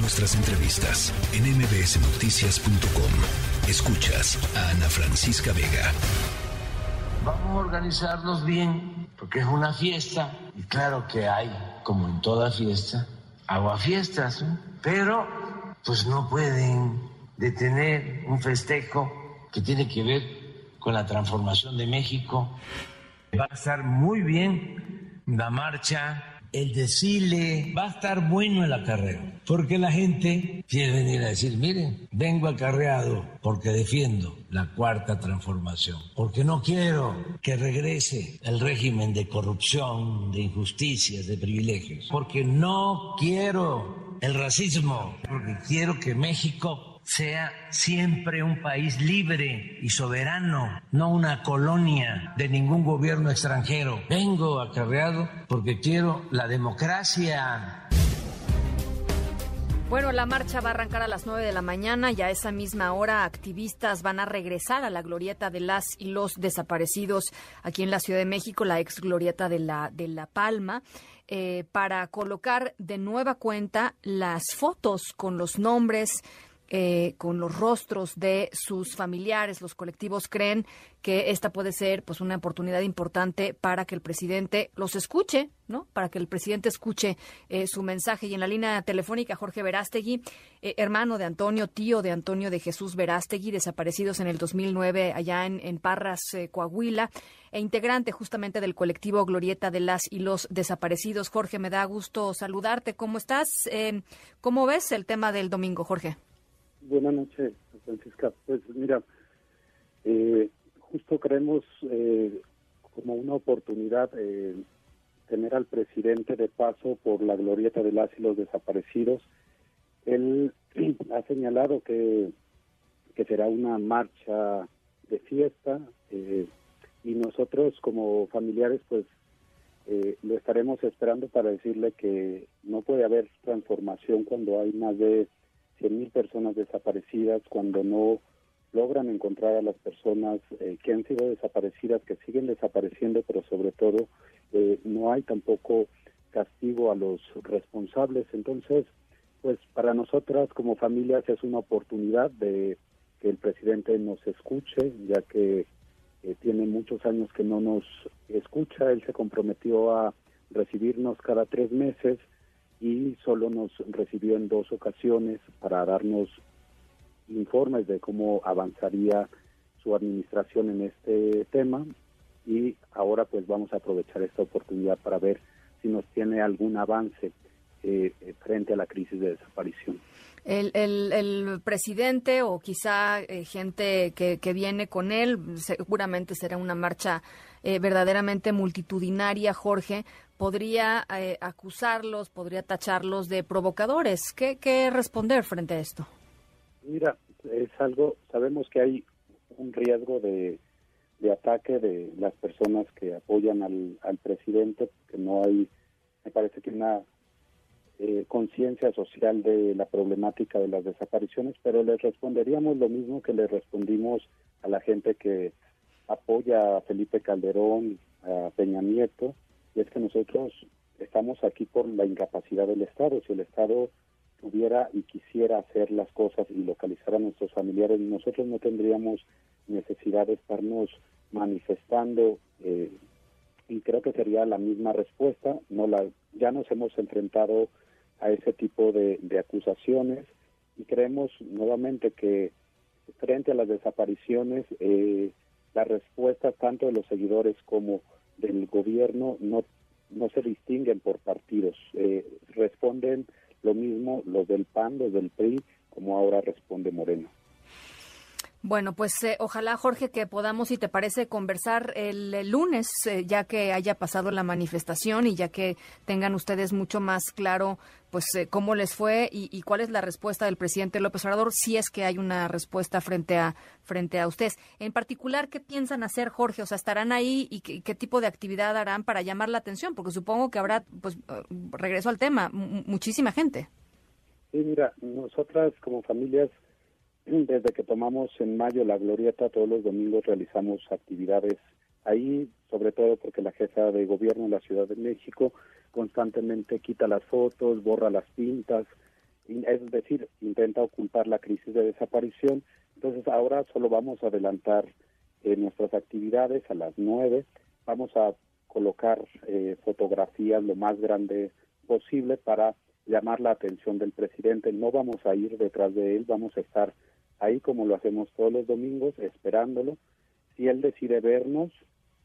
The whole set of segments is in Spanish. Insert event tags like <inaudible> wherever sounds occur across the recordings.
Nuestras entrevistas en mbsnoticias.com. Escuchas a Ana Francisca Vega. Vamos a organizarnos bien, porque es una fiesta. Y claro que hay, como en toda fiesta, aguafiestas, ¿no? pero pues no pueden detener un festejo que tiene que ver con la transformación de México. Va a estar muy bien la marcha el desfile, va a estar bueno el acarreo, porque la gente quiere venir a decir, miren, vengo acarreado porque defiendo la cuarta transformación, porque no quiero que regrese el régimen de corrupción, de injusticias, de privilegios, porque no quiero el racismo, porque quiero que México sea siempre un país libre y soberano, no una colonia de ningún gobierno extranjero. Vengo acarreado porque quiero la democracia. Bueno, la marcha va a arrancar a las 9 de la mañana y a esa misma hora activistas van a regresar a la glorieta de las y los desaparecidos aquí en la Ciudad de México, la ex glorieta de la, de la Palma. Eh, para colocar de nueva cuenta las fotos con los nombres eh, con los rostros de sus familiares. Los colectivos creen que esta puede ser pues una oportunidad importante para que el presidente los escuche, ¿no? Para que el presidente escuche eh, su mensaje. Y en la línea telefónica, Jorge Verástegui, eh, hermano de Antonio, tío de Antonio de Jesús Verástegui, desaparecidos en el 2009 allá en, en Parras, Coahuila, e integrante justamente del colectivo Glorieta de las y los desaparecidos. Jorge, me da gusto saludarte. ¿Cómo estás? ¿Cómo ves el tema del domingo, Jorge? Buenas noches, Francisca. Pues mira, eh, justo creemos eh, como una oportunidad eh, tener al presidente de paso por la glorieta de las y los desaparecidos. Él <clears throat> ha señalado que, que será una marcha de fiesta y nosotros como familiares pues lo estaremos esperando para decirle que no puede haber transformación cuando hay más de 100.000 personas desaparecidas, cuando no logran encontrar a las personas eh, que han sido desaparecidas, que siguen desapareciendo, pero sobre todo eh, no hay tampoco castigo a los responsables. Entonces, pues para nosotras como familias es una oportunidad de que el presidente nos escuche, ya que eh, tiene muchos años que no nos escucha. Él se comprometió a recibirnos cada tres meses y solo nos recibió en dos ocasiones para darnos informes de cómo avanzaría su administración en este tema y ahora pues vamos a aprovechar esta oportunidad para ver si nos tiene algún avance eh, frente a la crisis de desaparición. El, el, presidente o quizá eh, gente que, que, viene con él, seguramente será una marcha eh, verdaderamente multitudinaria, Jorge, podría eh, acusarlos, podría tacharlos de provocadores. ¿Qué, ¿Qué, responder frente a esto? Mira, es algo, sabemos que hay un riesgo de, de ataque de las personas que apoyan al, al presidente, que no hay, me parece que una eh, conciencia social de la problemática de las desapariciones, pero les responderíamos lo mismo que le respondimos a la gente que apoya a Felipe Calderón, a Peña Nieto, y es que nosotros estamos aquí por la incapacidad del Estado. Si el Estado tuviera y quisiera hacer las cosas y localizar a nuestros familiares, nosotros no tendríamos necesidad de estarnos manifestando eh, y creo que sería la misma respuesta. No la, ya nos hemos enfrentado a ese tipo de, de acusaciones y creemos nuevamente que frente a las desapariciones eh, la respuesta tanto de los seguidores como del gobierno no, no se distinguen por partidos. Eh, responden lo mismo los del PAN, los del PRI, como ahora responde Moreno. Bueno, pues eh, ojalá, Jorge, que podamos, si te parece, conversar el, lunes, eh, ya que haya pasado la manifestación y ya que tengan ustedes mucho más claro, pues, eh, cómo les fue y, cuál es la respuesta del presidente López Obrador, si es que hay una respuesta frente a frente a ustedes. En particular, ¿qué piensan hacer, Jorge? O sea, ¿estarán ahí y qué, tipo de actividad harán para llamar la atención? Porque supongo que habrá, pues, regreso al tema, muchísima gente. Sí, mira, nosotras como familias desde que tomamos en mayo la glorieta, todos los domingos realizamos actividades ahí, sobre todo porque la jefa de gobierno de la Ciudad de México constantemente quita las fotos, borra las pintas, es decir, intenta ocultar la crisis de desaparición. Entonces ahora solo vamos a adelantar eh, nuestras actividades a las nueve. Vamos a colocar eh, fotografías lo más grande posible para llamar la atención del presidente. No vamos a ir detrás de él, vamos a estar ahí como lo hacemos todos los domingos, esperándolo. Si él decide vernos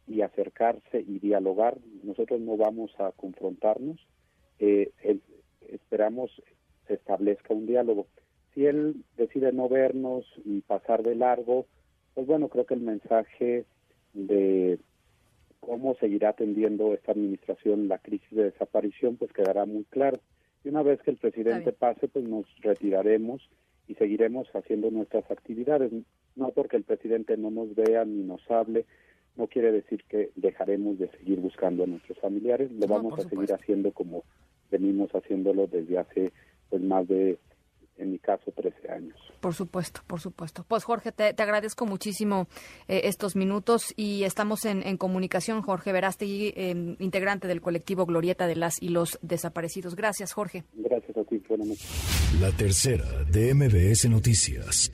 y acercarse y dialogar, nosotros no vamos a confrontarnos. Eh, esperamos se establezca un diálogo. Si él decide no vernos y pasar de largo, pues bueno, creo que el mensaje de cómo seguirá atendiendo esta administración la crisis de desaparición, pues quedará muy claro. Y una vez que el presidente pase, pues nos retiraremos y seguiremos haciendo nuestras actividades. No porque el presidente no nos vea ni nos hable, no quiere decir que dejaremos de seguir buscando a nuestros familiares, lo vamos a seguir haciendo como venimos haciéndolo desde hace pues más de en mi caso, 13 años. Por supuesto, por supuesto. Pues Jorge, te, agradezco muchísimo eh, estos minutos y estamos en, comunicación. Jorge Verástegui, eh, integrante del colectivo Glorieta de las y los Desaparecidos. Gracias, Jorge. Gracias a ti, La tercera de MBS Noticias.